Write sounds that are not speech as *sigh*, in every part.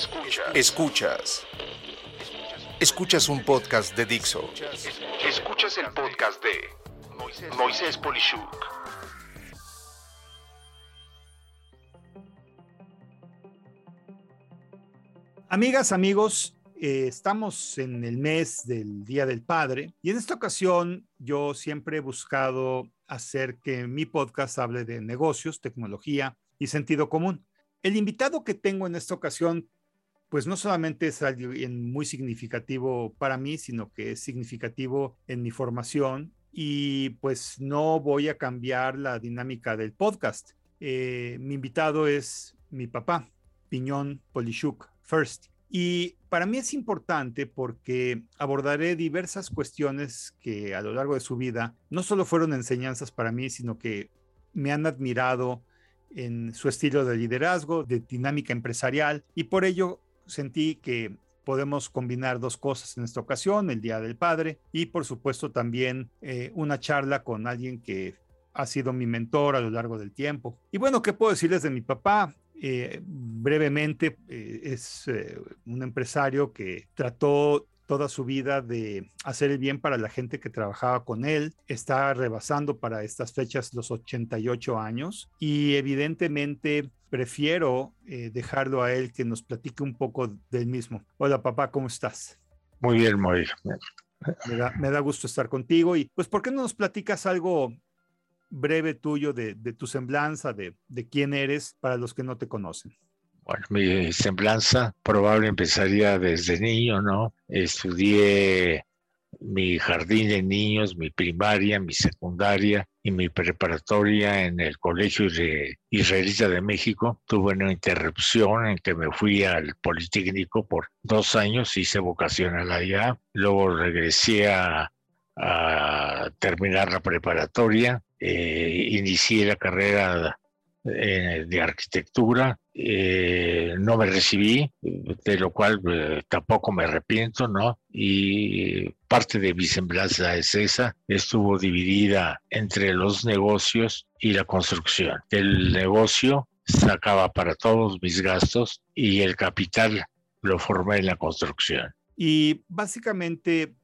Escuchas. Escuchas. Escuchas un podcast de Dixo. Escuchas el podcast de Moisés Polishuk. Amigas, amigos, eh, estamos en el mes del Día del Padre y en esta ocasión yo siempre he buscado hacer que mi podcast hable de negocios, tecnología y sentido común. El invitado que tengo en esta ocasión, pues no solamente es muy significativo para mí, sino que es significativo en mi formación y pues no voy a cambiar la dinámica del podcast. Eh, mi invitado es mi papá, Piñón Polishuk First. Y para mí es importante porque abordaré diversas cuestiones que a lo largo de su vida no solo fueron enseñanzas para mí, sino que me han admirado en su estilo de liderazgo, de dinámica empresarial, y por ello sentí que podemos combinar dos cosas en esta ocasión, el Día del Padre y por supuesto también eh, una charla con alguien que ha sido mi mentor a lo largo del tiempo. Y bueno, ¿qué puedo decirles de mi papá? Eh, brevemente, eh, es eh, un empresario que trató toda su vida de hacer el bien para la gente que trabajaba con él. Está rebasando para estas fechas los 88 años y evidentemente prefiero dejarlo a él que nos platique un poco del mismo. Hola papá, ¿cómo estás? Muy bien, muy Me da, me da gusto estar contigo y pues ¿por qué no nos platicas algo breve tuyo de, tu semblanza, de, quién eres para los que no te conocen. Bueno, mi semblanza probable empezaría desde niño, ¿no? Estudié mi jardín de niños, mi primaria, mi secundaria y mi preparatoria en el Colegio Israelita de México. Tuve una interrupción en que me fui al Politécnico por dos años, hice vocacional allá, luego regresé a terminar la preparatoria eh, inicié la carrera eh, de arquitectura, eh, no me recibí, de lo cual tampoco me arrepiento, ¿no? Y parte de mi semblanza es esa, estuvo dividida entre los negocios y la construcción. El negocio sacaba para todos mis gastos y el capital lo formé en la construcción. Y básicamente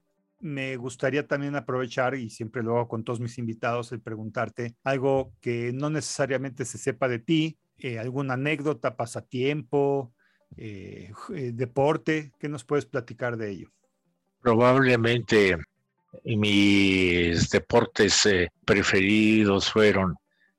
me gustaría también aprovechar, y siempre lo hago con todos mis invitados, el preguntarte algo que no necesariamente se sepa de ti, eh, alguna anécdota, pasatiempo, eh, eh, deporte, ¿qué nos puedes platicar de ello? Probablemente mis deportes preferidos fueron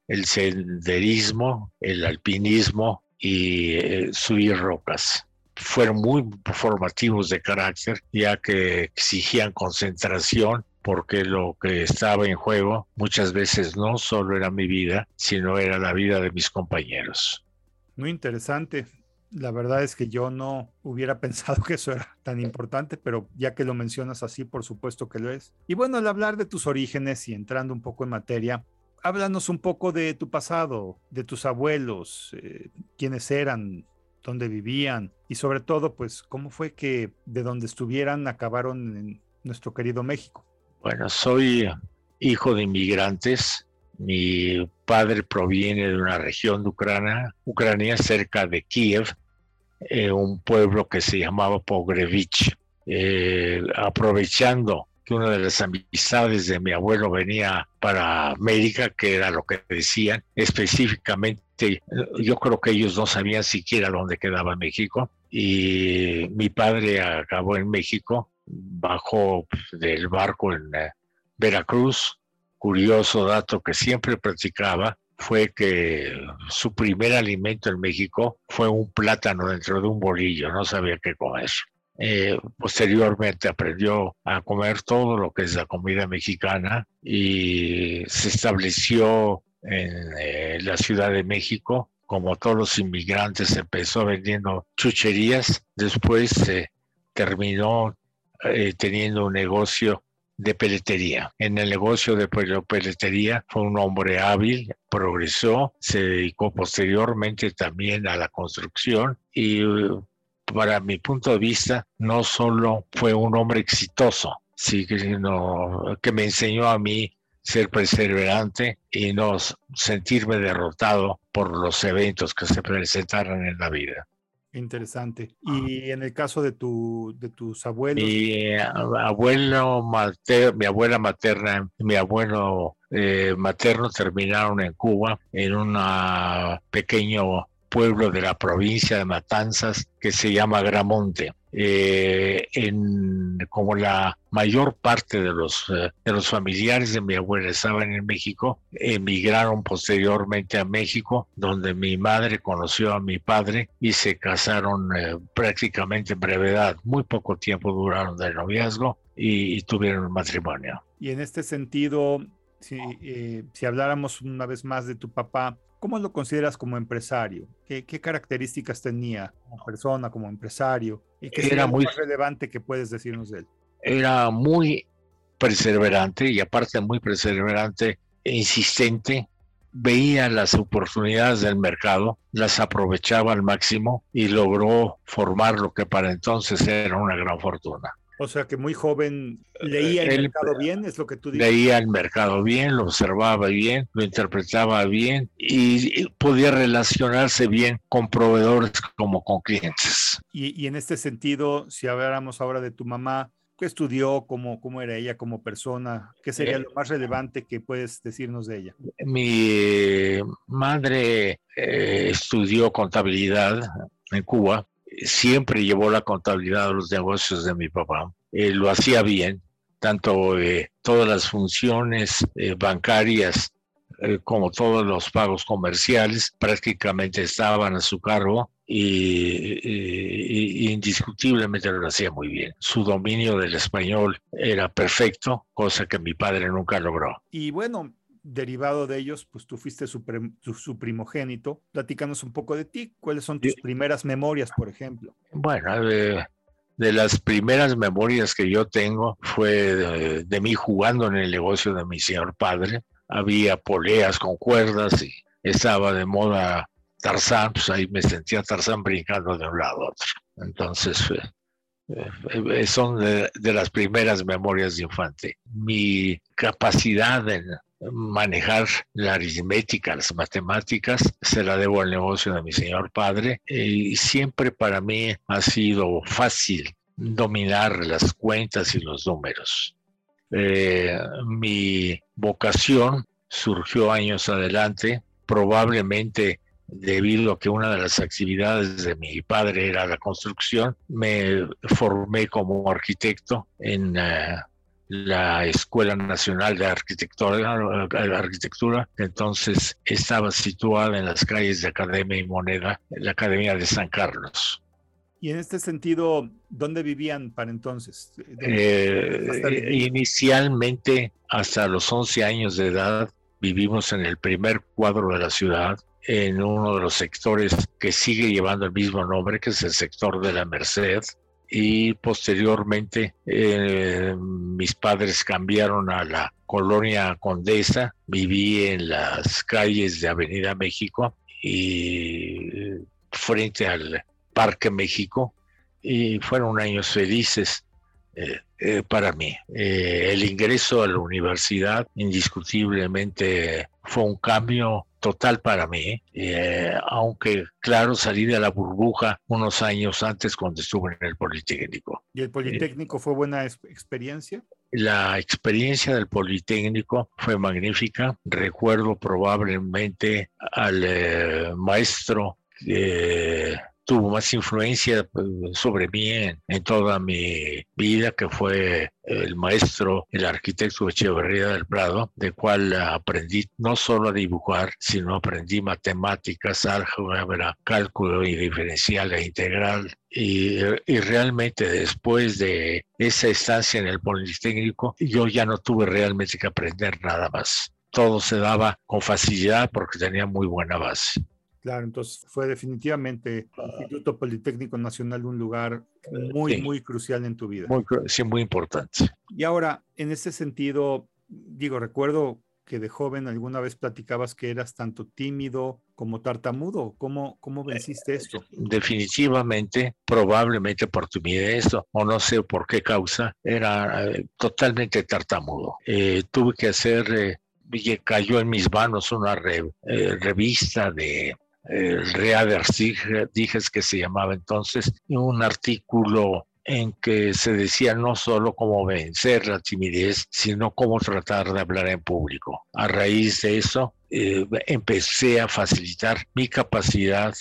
el senderismo, el alpinismo y subir rocas fueron muy formativos de carácter, ya que exigían concentración porque lo que estaba en juego muchas veces no solo era mi vida, sino era la vida de mis compañeros. Muy interesante. La verdad es que yo no hubiera *laughs* pensado que eso era tan importante, pero ya que lo mencionas así, por supuesto que lo es. Y bueno, al hablar de tus orígenes y entrando un poco en materia, háblanos un poco de tu pasado, de tus abuelos, eh, quiénes eran, dónde vivían y sobre todo, pues, cómo fue que de donde estuvieran acabaron en nuestro querido México. Bueno, soy hijo de inmigrantes. Mi padre proviene de una región de Ucrania, Ucrania cerca de Kiev, eh, un pueblo que se llamaba Pogrevich. Eh, aprovechando que una de las amistades de mi abuelo venía para América, que era lo que decían, específicamente, yo creo que ellos no sabían siquiera dónde quedaba México, y mi padre acabó en México, bajó del barco en eh, Veracruz. Curioso dato que siempre practicaba fue que su primer alimento en México fue un plátano dentro de un bolillo, no sabía qué comer. Eh, posteriormente aprendió a comer todo lo que es la comida mexicana y se estableció en eh, la Ciudad de México. Como todos los inmigrantes, empezó vendiendo chucherías. Después terminó eh, teniendo un negocio de peletería. En el negocio de peletería fue un hombre hábil, progresó, se dedicó posteriormente también a la construcción y para mi punto de vista, no solo fue un hombre exitoso, sino que me enseñó a mí ser perseverante y no sentirme derrotado por los eventos que se presentaron en la vida. Interesante. Y en el caso de, tu, de tus abuelos. Mi eh, abuelo mater, mi abuela materna, mi abuelo eh, materno terminaron en Cuba en un pequeño pueblo de la provincia de Matanzas que se llama Gramonte. Eh, como la mayor parte de los, eh, de los familiares de mi abuela estaban en México, emigraron posteriormente a México, donde mi madre conoció a mi padre y se casaron eh, prácticamente en brevedad. Muy poco tiempo duraron de noviazgo y, tuvieron un matrimonio. Y en este sentido, si, si habláramos una vez más de tu papá, ¿Cómo lo consideras como empresario? ¿Qué, características tenía como persona, como empresario? ¿Y qué era muy relevante que puedes decirnos de él? Era muy perseverante y aparte muy perseverante e insistente. Veía las oportunidades del mercado, las aprovechaba al máximo y logró formar lo que para entonces era una gran fortuna. O sea que muy joven leía el mercado bien, es lo que tú dices. Leía el mercado bien, lo observaba bien, lo interpretaba bien y, podía relacionarse bien con proveedores como con clientes. Y, en este sentido, si habláramos ahora de tu mamá, ¿qué estudió? ¿Cómo, cómo era ella como persona? ¿Qué sería eh, lo más relevante que puedes decirnos de ella? Mi madre eh, estudió contabilidad en Cuba siempre llevó la contabilidad de los negocios de mi papá. Eh, lo hacía bien, tanto eh, todas las funciones eh, bancarias como todos los pagos comerciales prácticamente estaban a su cargo y, indiscutiblemente lo hacía muy bien. Su dominio del español era perfecto, cosa que mi padre nunca logró. Y bueno, derivado de ellos, pues tú fuiste su, primogénito. Platícanos un poco de ti. ¿Cuáles son tus primeras memorias, por ejemplo? Bueno, de, las primeras memorias que yo tengo fue de, mí jugando en el negocio de mi señor padre. Había poleas con cuerdas y estaba de moda Tarzán, pues ahí me sentía Tarzán brincando de un lado a otro. Entonces, eh, eh, son de, de, las primeras memorias de infante. Mi capacidad en manejar la aritmética, las matemáticas, se la debo al negocio de mi señor padre y siempre para mí ha sido fácil dominar las cuentas y los números. Eh, mi vocación surgió años adelante, probablemente debido a que una de las actividades de mi padre era la construcción, me formé como arquitecto en uh, la Escuela Nacional de Arquitectura, Arquitectura, entonces estaba situada en las calles de Academia y Moneda, la Academia de San Carlos. Y en este sentido, ¿dónde vivían para entonces? Eh, inicialmente, hasta los 11 años de edad, vivimos en el primer cuadro de la ciudad, en uno de los sectores que sigue llevando el mismo nombre, que es el sector de la Merced, y posteriormente eh, mis padres cambiaron a la colonia Condesa, viví en las calles de Avenida México y frente al Parque México y fueron años felices eh, eh, para mí. el ingreso a la universidad indiscutiblemente fue un cambio total para mí, eh, aunque claro, salí de la burbuja unos años antes cuando estuve en el Politécnico. ¿Y el Politécnico fue buena experiencia? La experiencia del Politécnico fue magnífica. Recuerdo probablemente al eh, maestro tuvo más influencia pues, sobre mí en, toda mi vida, que fue el maestro, el arquitecto Echeverría del Prado, de cual aprendí no solo a dibujar, sino aprendí matemáticas, álgebra, cálculo y diferencial e integral. Y, y, realmente después de esa estancia en el Politécnico, yo ya no tuve realmente que aprender nada más. Todo se daba con facilidad porque tenía muy buena base. Claro, entonces fue definitivamente el Instituto Politécnico Nacional un lugar muy, muy crucial en tu vida. Muy, sí, muy importante. Y ahora, en ese sentido, digo, recuerdo que de joven alguna vez platicabas que eras tanto tímido como tartamudo. ¿Cómo, cómo venciste esto? Definitivamente, probablemente por timidez o no sé por qué causa, era eh, totalmente tartamudo. Eh, tuve que hacer, eh, cayó en mis manos una revista de el Reader Diges que se llamaba entonces, un artículo en que se decía no solo cómo vencer la timidez, sino cómo tratar de hablar en público. A raíz de eso, eh, empecé a facilitar mi capacidad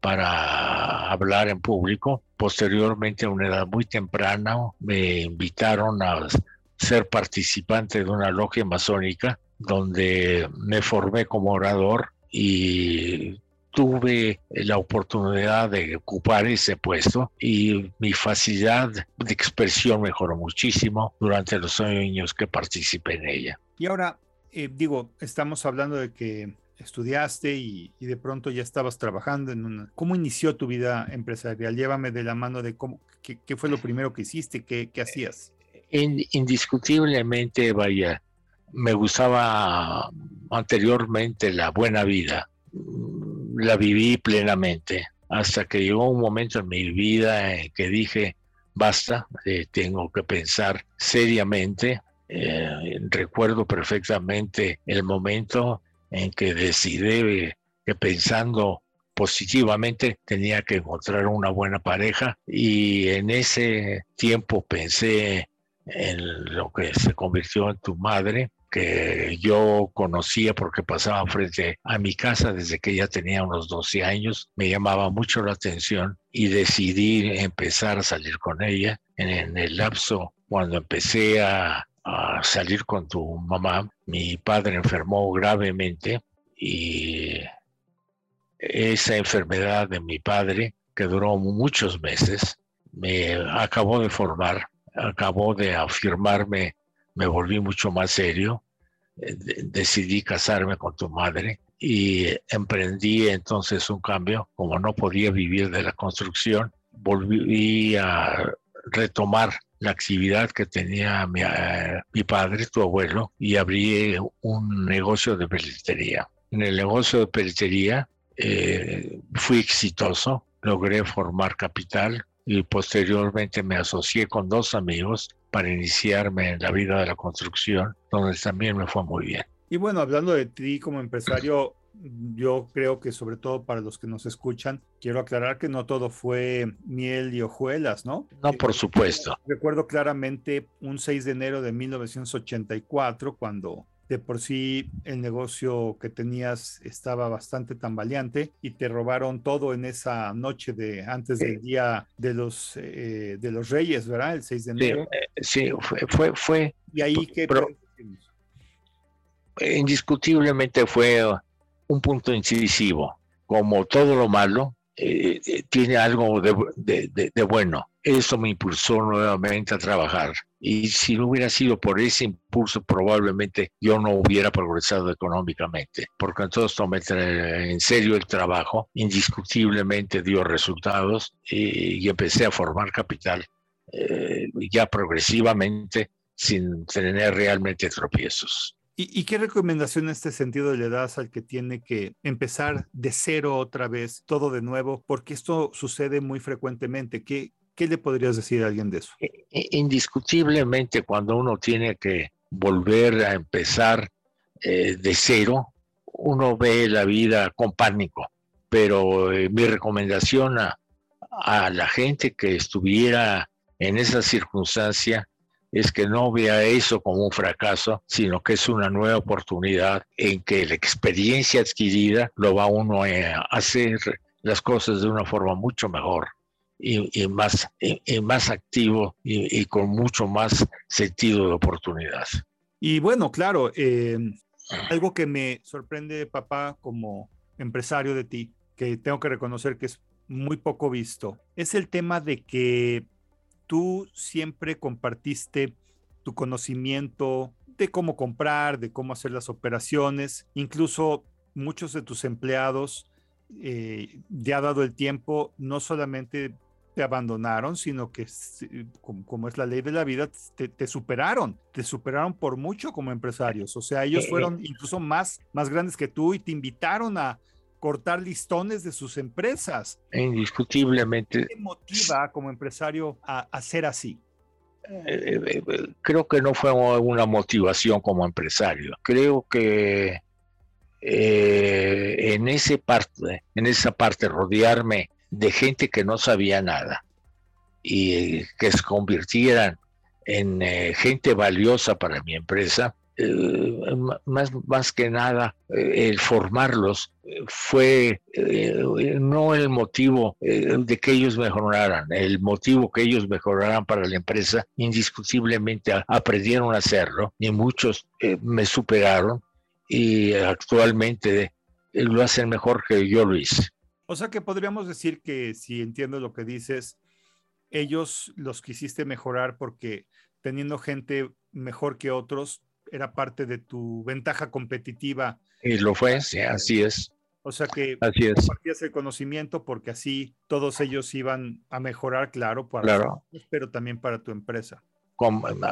para hablar en público. Posteriormente, a una edad muy temprana, me invitaron a ser participante de una logia masónica donde me formé como orador y tuve la oportunidad de ocupar ese puesto y mi facilidad de expresión mejoró muchísimo durante los años que participé en ella. Y ahora, eh, digo, estamos hablando de que estudiaste y, de pronto ya estabas trabajando en una... ¿Cómo inició tu vida empresarial? Llévame de la mano de cómo, qué, fue lo primero que hiciste, qué, qué hacías. indiscutiblemente, vaya, me gustaba anteriormente la buena vida la viví plenamente hasta que llegó un momento en mi vida en que dije, basta, eh, tengo que pensar seriamente. Eh, recuerdo perfectamente el momento en que decidí que pensando positivamente tenía que encontrar una buena pareja y en ese tiempo pensé en lo que se convirtió en tu madre que yo conocía porque pasaba frente a mi casa desde que ya tenía unos 12 años, me llamaba mucho la atención y decidí empezar a salir con ella. En, el lapso, cuando empecé a, a salir con tu mamá, mi padre enfermó gravemente y esa enfermedad de mi padre, que duró muchos meses, me acabó de formar, acabó de afirmarme me volví mucho más serio, eh, decidí casarme con tu madre y emprendí entonces un cambio. Como no podía vivir de la construcción, volví a retomar la actividad que tenía mi, eh, padre, tu abuelo, y abrí un negocio de peletería. En el negocio de peletería eh, fui exitoso, logré formar capital y posteriormente me asocié con dos amigos para iniciarme en la vida de la construcción, donde también me fue muy bien. Y bueno, hablando de ti como empresario, yo creo que sobre todo para los que nos escuchan, quiero aclarar que no todo fue miel y hojuelas, ¿no? No, por supuesto. Recuerdo claramente un 6 de enero de 1984, cuando de por sí el negocio que tenías estaba bastante tambaleante y te robaron todo en esa noche de antes del día de los eh, de los Reyes, ¿verdad? El 6 de enero. Sí, eh, fue, fue, fue, Y ahí que indiscutiblemente fue un punto incisivo. Como todo lo malo, eh, tiene algo de, de bueno. Eso me impulsó nuevamente a trabajar y si no hubiera sido por ese impulso, probablemente yo no hubiera progresado económicamente, porque entonces tomé en serio el trabajo, indiscutiblemente dio resultados y, empecé a formar capital eh, ya progresivamente sin tener realmente tropiezos. ¿Y, qué recomendación en este sentido le das al que tiene que empezar de cero otra vez, todo de nuevo? Porque esto sucede muy frecuentemente. ¿Qué, ¿Qué le podrías decir a alguien de eso? Indiscutiblemente, cuando uno tiene que volver a empezar eh, de cero, uno ve la vida con pánico. Pero eh, mi recomendación a, a la gente que estuviera en esa circunstancia es que no vea eso como un fracaso, sino que es una nueva oportunidad en que la experiencia adquirida lo va uno a hacer las cosas de una forma mucho mejor y, más, más activo y, con mucho más sentido de oportunidad. Y bueno, claro, em, algo que me sorprende, papá, como empresario de ti, que tengo que reconocer que es muy poco visto, es el tema de que tú siempre compartiste tu conocimiento de cómo comprar, de cómo hacer las operaciones, incluso muchos de tus empleados, eh, ya dado el tiempo, no solamente te abandonaron, sino que como, es la ley de la vida, te, superaron, te superaron por mucho como empresarios. O sea, ellos fueron incluso más, más grandes que tú y te invitaron a cortar listones de sus empresas. Indiscutiblemente. ¿Qué te motiva como empresario a, hacer así? Eh, eh, eh, creo que no fue una motivación como empresario. Creo que eh, en, ese parte, en esa parte rodearme de gente que no sabía nada y que se convirtieran en eh, gente valiosa para mi empresa, eh, más, más que nada el formarlos fue no el motivo de que ellos mejoraran, el motivo que ellos mejoraran para la empresa, indiscutiblemente aprendieron a hacerlo y muchos me superaron y actualmente lo hacen mejor que yo lo hice. O sea que podríamos decir que, si entiendo lo que dices, ellos los quisiste mejorar porque teniendo gente mejor que otros era parte de tu ventaja competitiva. Y lo fue, sí, así es. O sea que así compartías el conocimiento porque así todos ellos iban a mejorar, claro, para claro. pero también para tu empresa.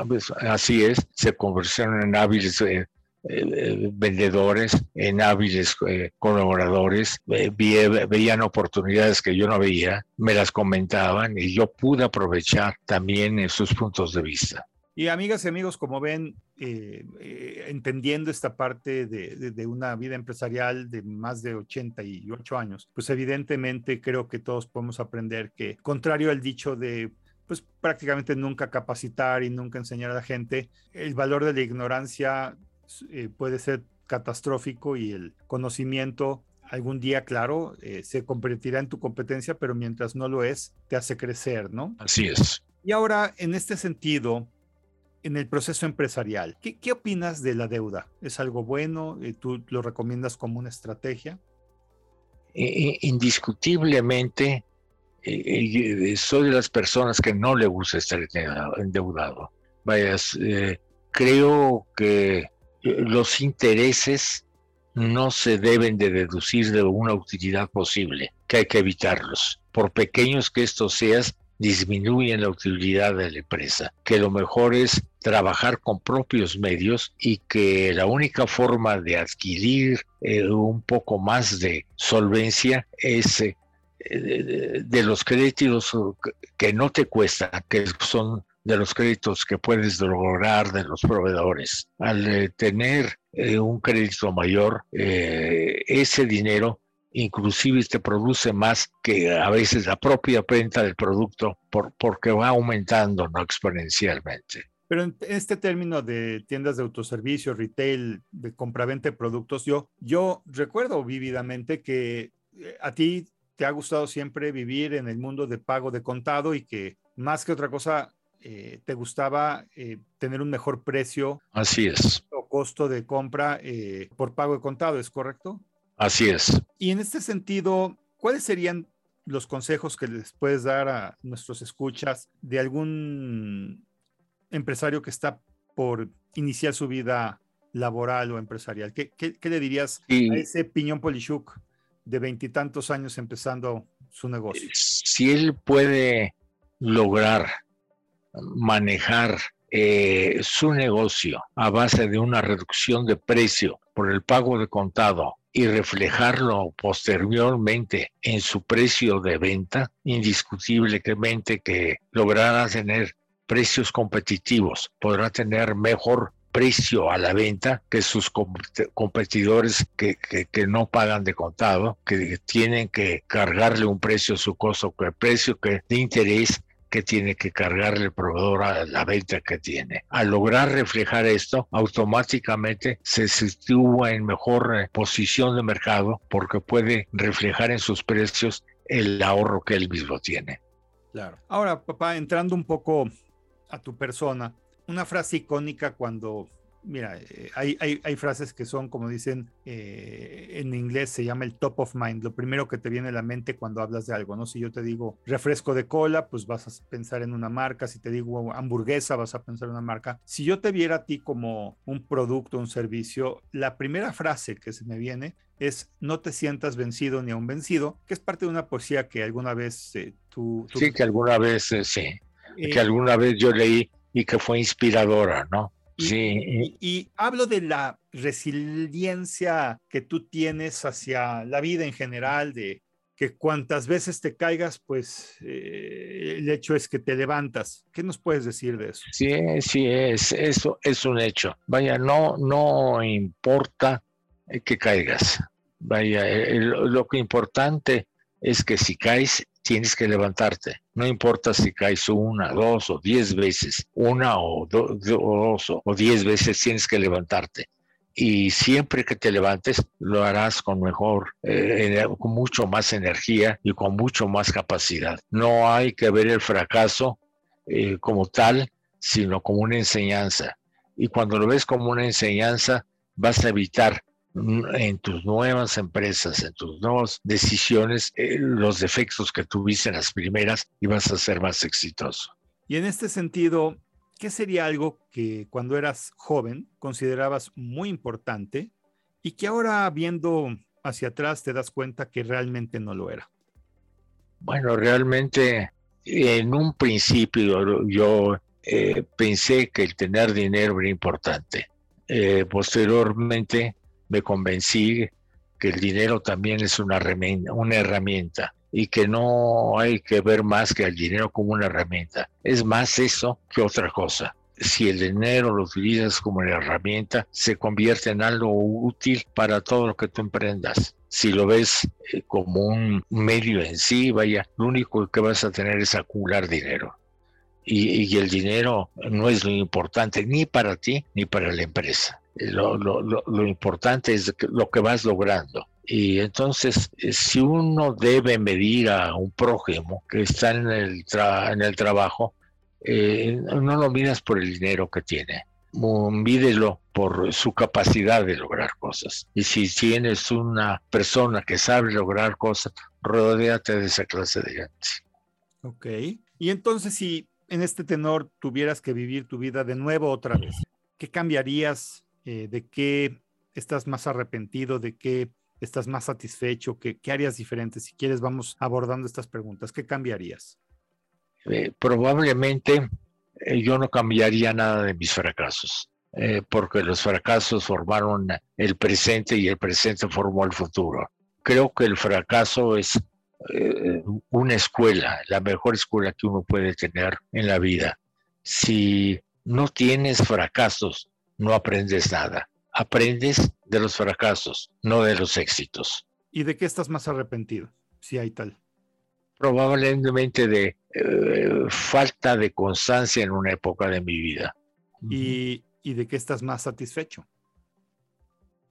Pues, así es, se convirtieron en hábiles eh, eh, vendedores, en hábiles eh, colaboradores, veían oportunidades que yo no veía, me las comentaban y yo pude aprovechar también sus puntos de vista. Y amigas y amigos, como ven, eh, entendiendo esta parte de, de, una vida empresarial de más de 88 años, pues evidentemente creo que todos podemos aprender que, contrario al dicho de pues prácticamente nunca capacitar y nunca enseñar a la gente, el valor de la ignorancia eh, puede ser catastrófico y el conocimiento algún día, claro, eh, se convertirá en tu competencia, pero mientras no lo es, te hace crecer, ¿no? Así es. Y ahora, en este sentido, en el proceso empresarial, ¿qué, qué opinas de la deuda? ¿Es algo bueno? Eh, ¿Tú lo recomiendas como una estrategia? Indiscutiblemente, soy de las personas que no le gusta estar endeudado. Vaya, creo que los intereses no se deben de deducir de una utilidad posible, que hay que evitarlos. Por pequeños que estos sean, disminuyen la utilidad de la empresa, que lo mejor es trabajar con propios medios y que la única forma de adquirir eh, un poco más de solvencia es eh, de los créditos que no te cuestan, que son de los créditos que puedes lograr de los proveedores. Al eh, tener eh, un crédito mayor, eh, ese dinero inclusive te produce más que a veces la propia venta del producto por, porque va aumentando no exponencialmente. Pero en este término de tiendas de autoservicio, retail, de compraventa de productos, yo, yo recuerdo vívidamente que a ti te ha gustado siempre vivir en el mundo de pago de contado y que más que otra cosa eh, te gustaba eh, tener un mejor precio. Así es. O costo de compra eh, por pago de contado, ¿es correcto? Así es. Y en este sentido, ¿cuáles serían los consejos que les puedes dar a nuestros escuchas de algún empresario que está por iniciar su vida laboral o empresarial? ¿Qué, le dirías a ese piñón Polishuk de veintitantos años empezando su negocio? Si él puede lograr manejar eh, su negocio a base de una reducción de precio por el pago de contado y reflejarlo posteriormente en su precio de venta, indiscutiblemente que logrará tener precios competitivos, podrá tener mejor precio a la venta que sus competidores que, que, no pagan de contado, que tienen que cargarle un precio a su costo, que precio que de interés que tiene que cargarle el proveedor a la venta que tiene. Al lograr reflejar esto, automáticamente se sitúa en mejor eh, posición de mercado porque puede reflejar en sus precios el ahorro que él mismo tiene. Claro. Ahora, papá, entrando un poco a tu persona, una frase icónica cuando mira, eh, hay, hay, frases que son, como dicen eh, en inglés, se llama el top of mind, lo primero que te viene a la mente cuando hablas de algo, ¿no? Si yo te digo refresco de cola, pues vas a pensar en una marca, si te digo hamburguesa, vas a pensar en una marca. Si yo te viera a ti como un producto, un servicio, la primera frase que se me viene es no te sientas vencido ni aún vencido, que es parte de una poesía que alguna vez eh, tú, Sí, que alguna vez, sí, que alguna vez yo leí y que fue inspiradora, ¿no? Sí. Y, hablo de la resiliencia que tú tienes hacia la vida en general, de que cuantas veces te caigas, pues eh, el hecho es que te levantas. ¿Qué nos puedes decir de eso? Sí, sí, es, eso es un hecho. Vaya, no, no importa que caigas. Vaya, lo que importante es que si caes, tienes que levantarte. No importa si caes una, dos o diez veces, una o dos o diez veces tienes que levantarte. Y siempre que te levantes, lo harás con mejor, eh, con mucho más energía y con mucho más capacidad. No hay que ver el fracaso eh, como tal, sino como una enseñanza. Y cuando lo ves como una enseñanza, vas a evitar en tus nuevas empresas, en tus nuevas decisiones, eh, los defectos que tuviste en las primeras y vas a ser más exitoso. Y en este sentido, ¿qué sería algo que cuando eras joven considerabas muy importante y que ahora viendo hacia atrás te das cuenta que realmente no lo era? Bueno, realmente en un principio yo eh, pensé que el tener dinero era importante. Eh, posteriormente me convencí que el dinero también es una herramienta, y que no hay que ver más que el dinero como una herramienta. Es más eso que otra cosa. Si el dinero lo utilizas como una herramienta, se convierte en algo útil para todo lo que tú emprendas. Si lo ves eh, como un medio en sí, vaya, lo único que vas a tener es acumular dinero. Y, y el dinero no es lo importante ni para ti ni para la empresa lo, lo, lo, importante es lo que vas logrando. Y entonces, eh, si uno debe medir a un prójimo que está en el, en el trabajo, eh, no lo miras por el dinero que tiene, mídelo por su capacidad de lograr cosas. Y si tienes una persona que sabe lograr cosas, rodéate de esa clase de gente. Ok. Y entonces, si en este tenor tuvieras que vivir tu vida de nuevo otra vez, ¿qué cambiarías eh, de qué estás más arrepentido, de qué estás más satisfecho, qué, qué harías diferente. Si quieres, vamos abordando estas preguntas. ¿Qué cambiarías? Eh, probablemente eh, yo no cambiaría nada de mis fracasos, porque los fracasos formaron el presente y el presente formó el futuro. Creo que el fracaso es una escuela, la mejor escuela que uno puede tener en la vida. Si no tienes fracasos, no aprendes nada. Aprendes de los fracasos, no de los éxitos. ¿Y de qué estás más arrepentido, si hay tal? Probablemente de eh, falta de constancia en una época de mi vida. ¿Y, ¿Y de qué estás más satisfecho?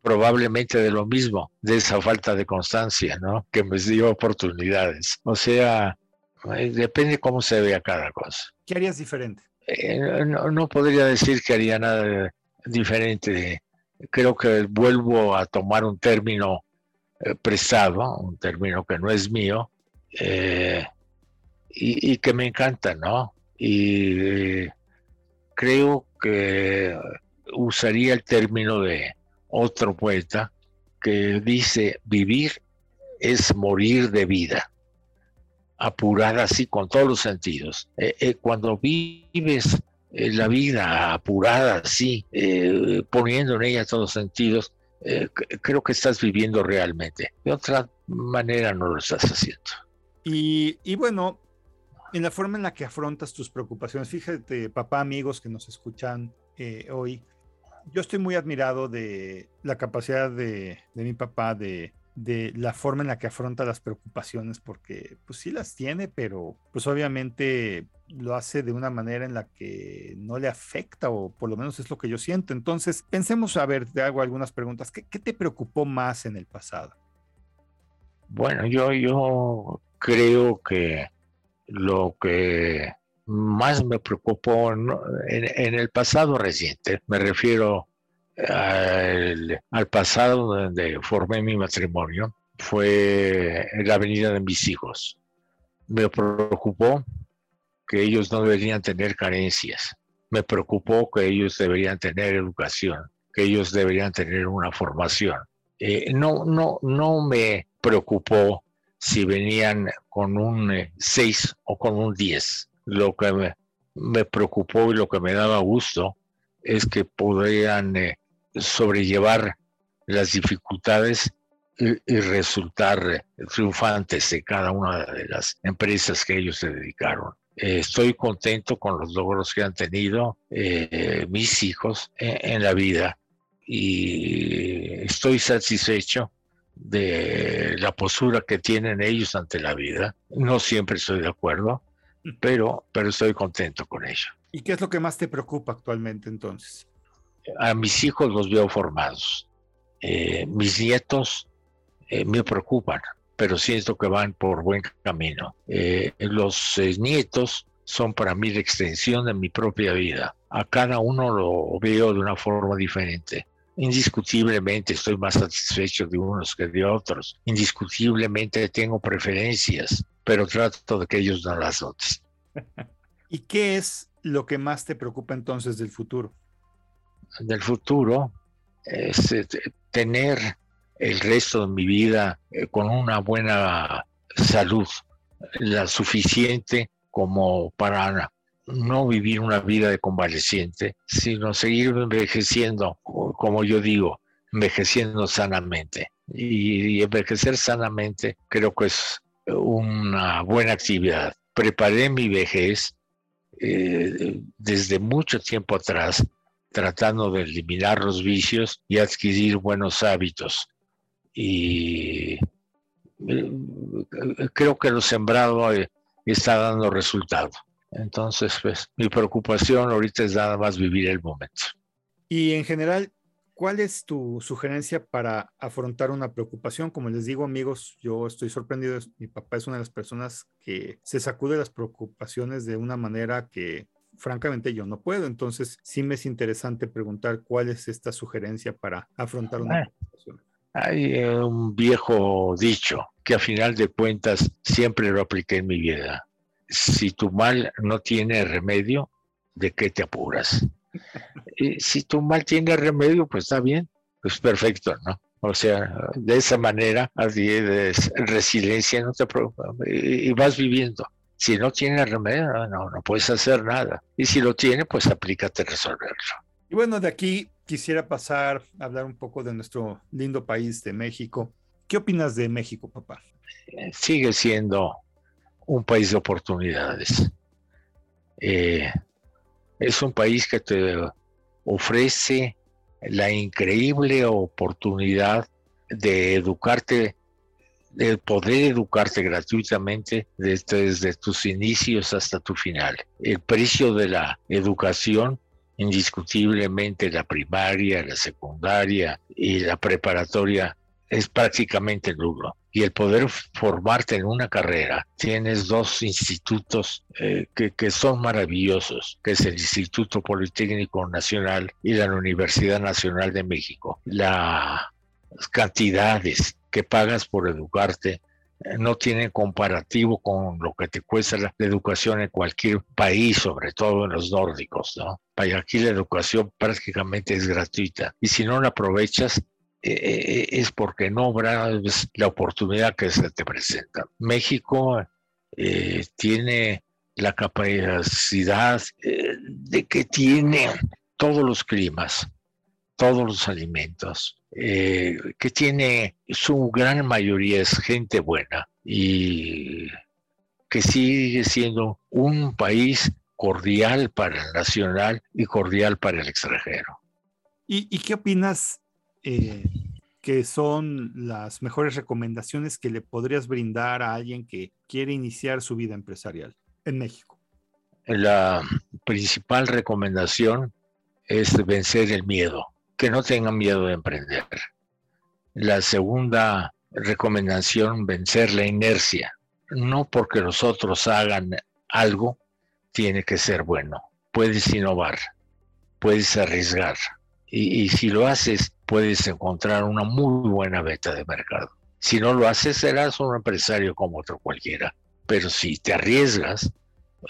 probablemente de lo mismo, de esa falta de constancia, ¿no? Que me dio oportunidades. O sea, eh, depende cómo se vea cada cosa. ¿Qué harías diferente? Eh, no, no, podría decir que haría nada diferente. Creo que vuelvo a tomar un término eh, prestado, un término que no es mío, eh, y, que me encanta, ¿no? Y eh, creo que usaría el término de otro poeta que dice, vivir es morir de vida, apurada así con todos los sentidos. cuando vives eh, la vida apurada, así, eh, poniendo en ella todos los sentidos, eh, creo que estás viviendo realmente. De otra manera no lo estás haciendo. Y, y, bueno, en la forma en la que afrontas tus preocupaciones, fíjate, papá, amigos que nos escuchan hoy, yo estoy muy admirado de la capacidad de, de mi papá de de la forma en la que afronta las preocupaciones, porque pues sí las tiene, pero pues obviamente lo hace de una manera en la que no le afecta, o por lo menos es lo que yo siento. Entonces, pensemos, a ver, te hago algunas preguntas. ¿Qué, te preocupó más en el pasado? Bueno, yo, yo creo que lo que más me preocupó en, en el pasado reciente, me refiero al, pasado donde formé mi matrimonio fue la venida de mis hijos. Me preocupó que ellos no deberían tener carencias. Me preocupó que ellos deberían tener educación, que ellos deberían tener una formación. Eh, no, no, no me preocupó si venían con un 6 eh, o con un 10. Lo que me, preocupó y lo que me daba gusto es que podrían eh, sobrellevar las dificultades y, resultar triunfantes de cada una de las empresas que ellos se dedicaron. Eh, estoy contento con los logros que han tenido eh, mis hijos en, la vida y estoy satisfecho de la postura que tienen ellos ante la vida. No siempre estoy de acuerdo, pero, pero estoy contento con ello. ¿Y qué es lo que más te preocupa actualmente entonces? A mis hijos los veo formados. Eh, mis nietos eh, me preocupan, pero siento que van por buen camino. Eh, los nietos son para mí la extensión de mi propia vida. A cada uno lo veo de una forma diferente. Indiscutiblemente estoy más satisfecho de unos que de otros. Indiscutiblemente tengo preferencias, pero trato de que ellos no las noten. *laughs* ¿Y qué es lo que más te preocupa entonces del futuro? Del futuro es eh, tener el resto de mi vida eh, con una buena salud, la suficiente como para no vivir una vida de convaleciente, sino seguir envejeciendo, como yo digo, envejeciendo sanamente. Y, envejecer sanamente creo que es una buena actividad. Preparé mi vejez eh, desde mucho tiempo atrás, tratando de eliminar los vicios y adquirir buenos hábitos. Y eh, creo que lo sembrado eh, está dando resultado. Entonces, pues mi preocupación ahorita es nada más vivir el momento. Y en general, ¿cuál es tu sugerencia para afrontar una preocupación? Como les digo, amigos, yo estoy sorprendido. Mi papá es una de las personas que se sacude las preocupaciones de una manera que francamente yo no puedo. Entonces, sí me es interesante preguntar cuál es esta sugerencia para afrontar una ah, preocupación. Hay un viejo dicho que a final de cuentas siempre lo apliqué en mi vida si tu mal no tiene remedio, ¿de qué te apuras? *laughs* Y si tu mal tiene remedio, pues está bien, pues perfecto, ¿no? O sea, de esa manera adquieres resiliencia, no te preocupes, y vas viviendo. Si no tiene remedio, no, no puedes hacer nada. Y si lo tiene, pues aplícate a resolverlo. Y bueno, de aquí quisiera pasar a hablar un poco de nuestro lindo país de México. ¿Qué opinas de México, papá? Sigue siendo un país de oportunidades. Eh, es un país que te ofrece la increíble oportunidad de educarte, de poder educarte gratuitamente desde, desde, tus inicios hasta tu final. El precio de la educación, indiscutiblemente la primaria, la secundaria y la preparatoria, es prácticamente nulo y el poder formarte en una carrera, tienes dos institutos eh, que, que, son maravillosos, que es el Instituto Politécnico Nacional y la Universidad Nacional de México. Las cantidades que pagas por educarte eh, no tienen comparativo con lo que te cuesta la, educación en cualquier país, sobre todo en los nórdicos, ¿no? Aquí la educación prácticamente es gratuita y si no la aprovechas, eh, es porque no obras la oportunidad que se te presenta. México eh, tiene la capacidad eh, de que tiene todos los climas, todos los alimentos, que tiene su gran mayoría es gente buena y que sigue siendo un país cordial para el nacional y cordial para el extranjero. ¿Y, y qué opinas eh, que son las mejores recomendaciones que le podrías brindar a alguien que quiere iniciar su vida empresarial en México? La principal recomendación es vencer el miedo, que no tengan miedo de emprender. La segunda recomendación, vencer la inercia. No porque los otros hagan algo, tiene que ser bueno. Puedes innovar, puedes arriesgar. Y, si lo haces puedes encontrar una muy buena beta de mercado. Si no lo haces, serás un empresario como otro cualquiera. Pero si te arriesgas,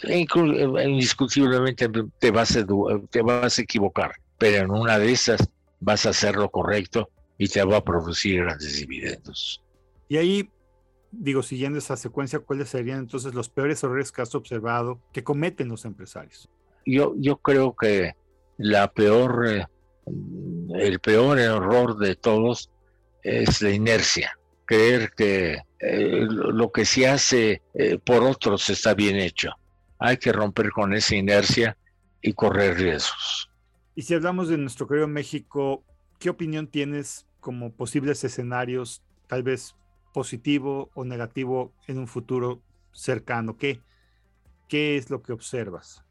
indiscutiblemente te vas, a, te vas a equivocar. Pero en una de esas vas a hacer lo correcto y te va a producir grandes dividendos. Y ahí, digo, siguiendo esa secuencia, ¿cuáles serían entonces los peores errores que has observado que cometen los empresarios? Yo, yo creo que la peor eh, el peor error de todos es la inercia, creer que eh, lo que se hace eh, por otros está bien hecho. Hay que romper con esa inercia y correr riesgos. Y si hablamos de nuestro querido México, ¿qué opinión tienes como posibles escenarios, tal vez positivo o negativo en un futuro cercano? ¿Qué, qué es lo que observas?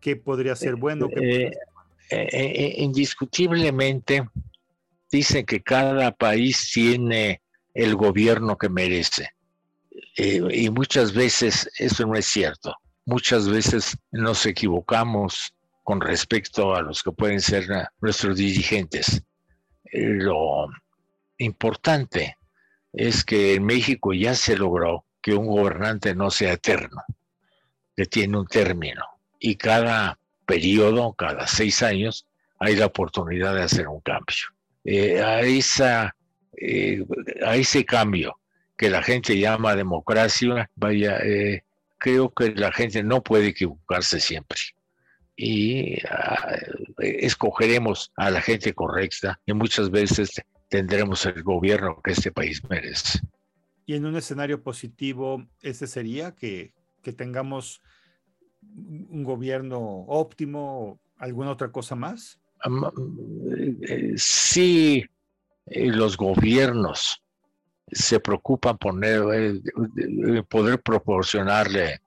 ¿Qué podría ser bueno? Eh, eh, eh, indiscutiblemente dicen que cada país tiene el gobierno que merece. y muchas veces eso no es cierto. Muchas veces nos equivocamos con respecto a los que pueden ser nuestros dirigentes. Lo importante es que en México ya se logró que un gobernante no sea eterno, que tiene un término. Y cada periodo, cada seis años, hay la oportunidad de hacer un cambio. Eh, a, esa, eh, a ese cambio que la gente llama democracia, vaya, eh, creo que la gente no puede equivocarse siempre. Y ah, escogeremos a la gente correcta y muchas veces tendremos el gobierno que este país merece. Y en un escenario positivo, ese sería que, que tengamos un gobierno óptimo o alguna otra cosa más? Eh, sí, eh, los gobiernos se preocupan por eh, poder proporcionarle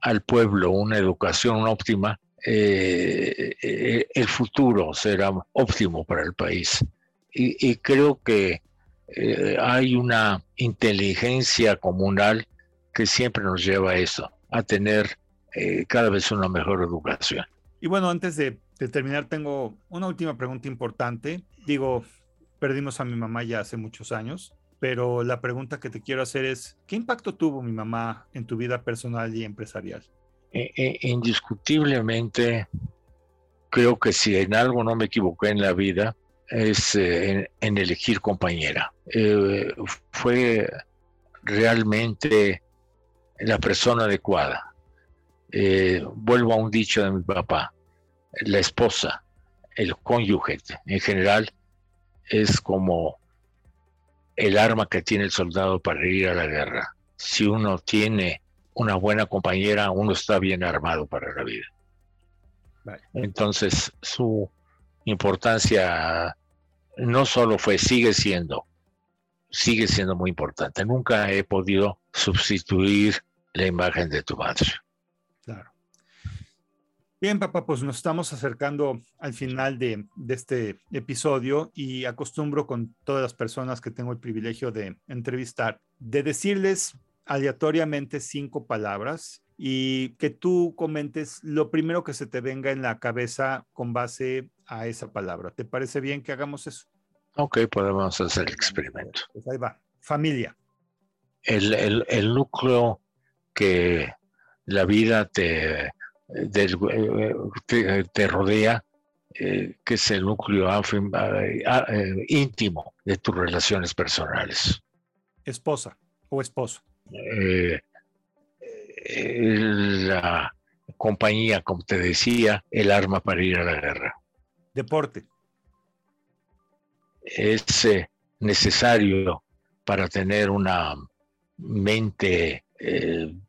al pueblo una educación óptima, el futuro será óptimo para el país. Y, creo que hay una inteligencia comunal que siempre nos lleva a eso, a tener eh, cada vez una mejor educación. Y bueno, antes de, terminar, tengo una última pregunta importante. Digo, perdimos a mi mamá ya hace muchos años, pero la pregunta que te quiero hacer es, ¿qué impacto tuvo mi mamá en tu vida personal y empresarial? Eh, eh, indiscutiblemente, creo que si en algo no me equivoqué en la vida, es en, elegir compañera. fue realmente la persona adecuada eh, vuelvo a un dicho de mi papá, la esposa, el cónyuge en general es como el arma que tiene el soldado para ir a la guerra. Si uno tiene una buena compañera, uno está bien armado para la vida. Entonces, su importancia no solo fue, sigue siendo, sigue siendo muy importante. Nunca he podido sustituir la imagen de tu madre. Bien, papá, pues nos estamos acercando al final de, este episodio y acostumbro con todas las personas que tengo el privilegio de entrevistar, de decirles aleatoriamente cinco palabras y que tú comentes lo primero que se te venga en la cabeza con base a esa palabra. ¿Te parece bien que hagamos eso? Ok, podemos hacer el experimento. Pues ahí va. Familia. El, el núcleo que la vida te eh, te, rodea, eh, que es el núcleo eh, íntimo de tus relaciones personales. Esposa o esposo. La compañía, como te decía, el arma para ir a la guerra. Deporte. Es necesario para tener una mente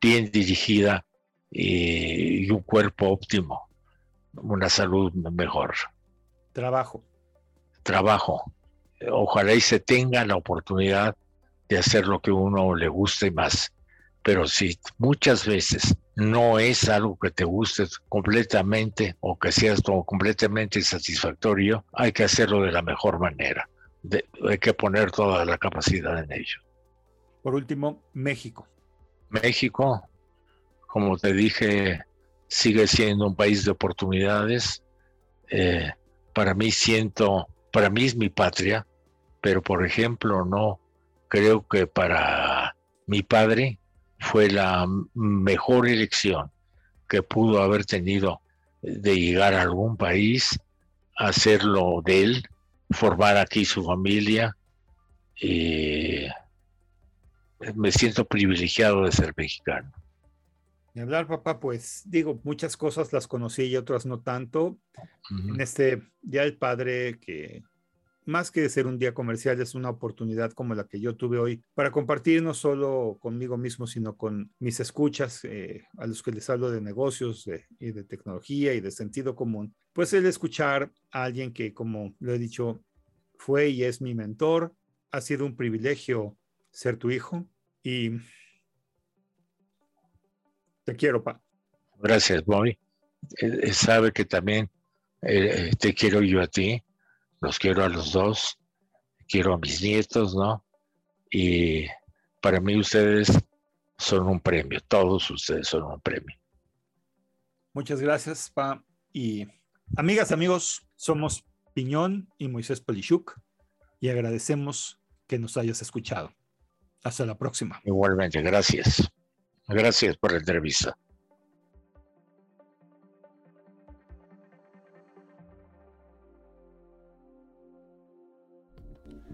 bien dirigida y, un cuerpo óptimo, una salud mejor. Trabajo. Trabajo. Ojalá y se tenga la oportunidad de hacer lo que uno le guste más. Pero si muchas veces no es algo que te guste completamente o que sea completamente insatisfactorio, hay que hacerlo de la mejor manera. hay que poner toda la capacidad en ello. Por último, México. México, como te dije, sigue siendo un país de oportunidades. Eh, para mí siento, para mí es mi patria, pero por ejemplo, no creo que para mi padre fue la mejor elección que pudo haber tenido de llegar a algún país, hacerlo de él, formar aquí su familia. Y me siento privilegiado de ser mexicano. Y hablar, papá, pues digo, muchas cosas las conocí y otras no tanto. En este Día del Padre, que más que ser un día comercial, es una oportunidad como la que yo tuve hoy para compartir no solo conmigo mismo, sino con mis escuchas, eh, a los que les hablo de negocios y de tecnología y de sentido común. Pues el escuchar a alguien que, como lo he dicho fue y es mi mentor. Ha sido un privilegio ser tu hijo y te quiero, pa. Gracias, Bobby. Eh, eh, sabe que también eh, te quiero yo a ti, los quiero a los dos, quiero a mis nietos, ¿no? Y para mí ustedes son un premio, todos ustedes son un premio. Muchas gracias, Pa. Y amigas, amigos, somos Piñón y Moisés Polishuk y agradecemos que nos hayas escuchado. Hasta la próxima. Igualmente, gracias. Gracias por la entrevista.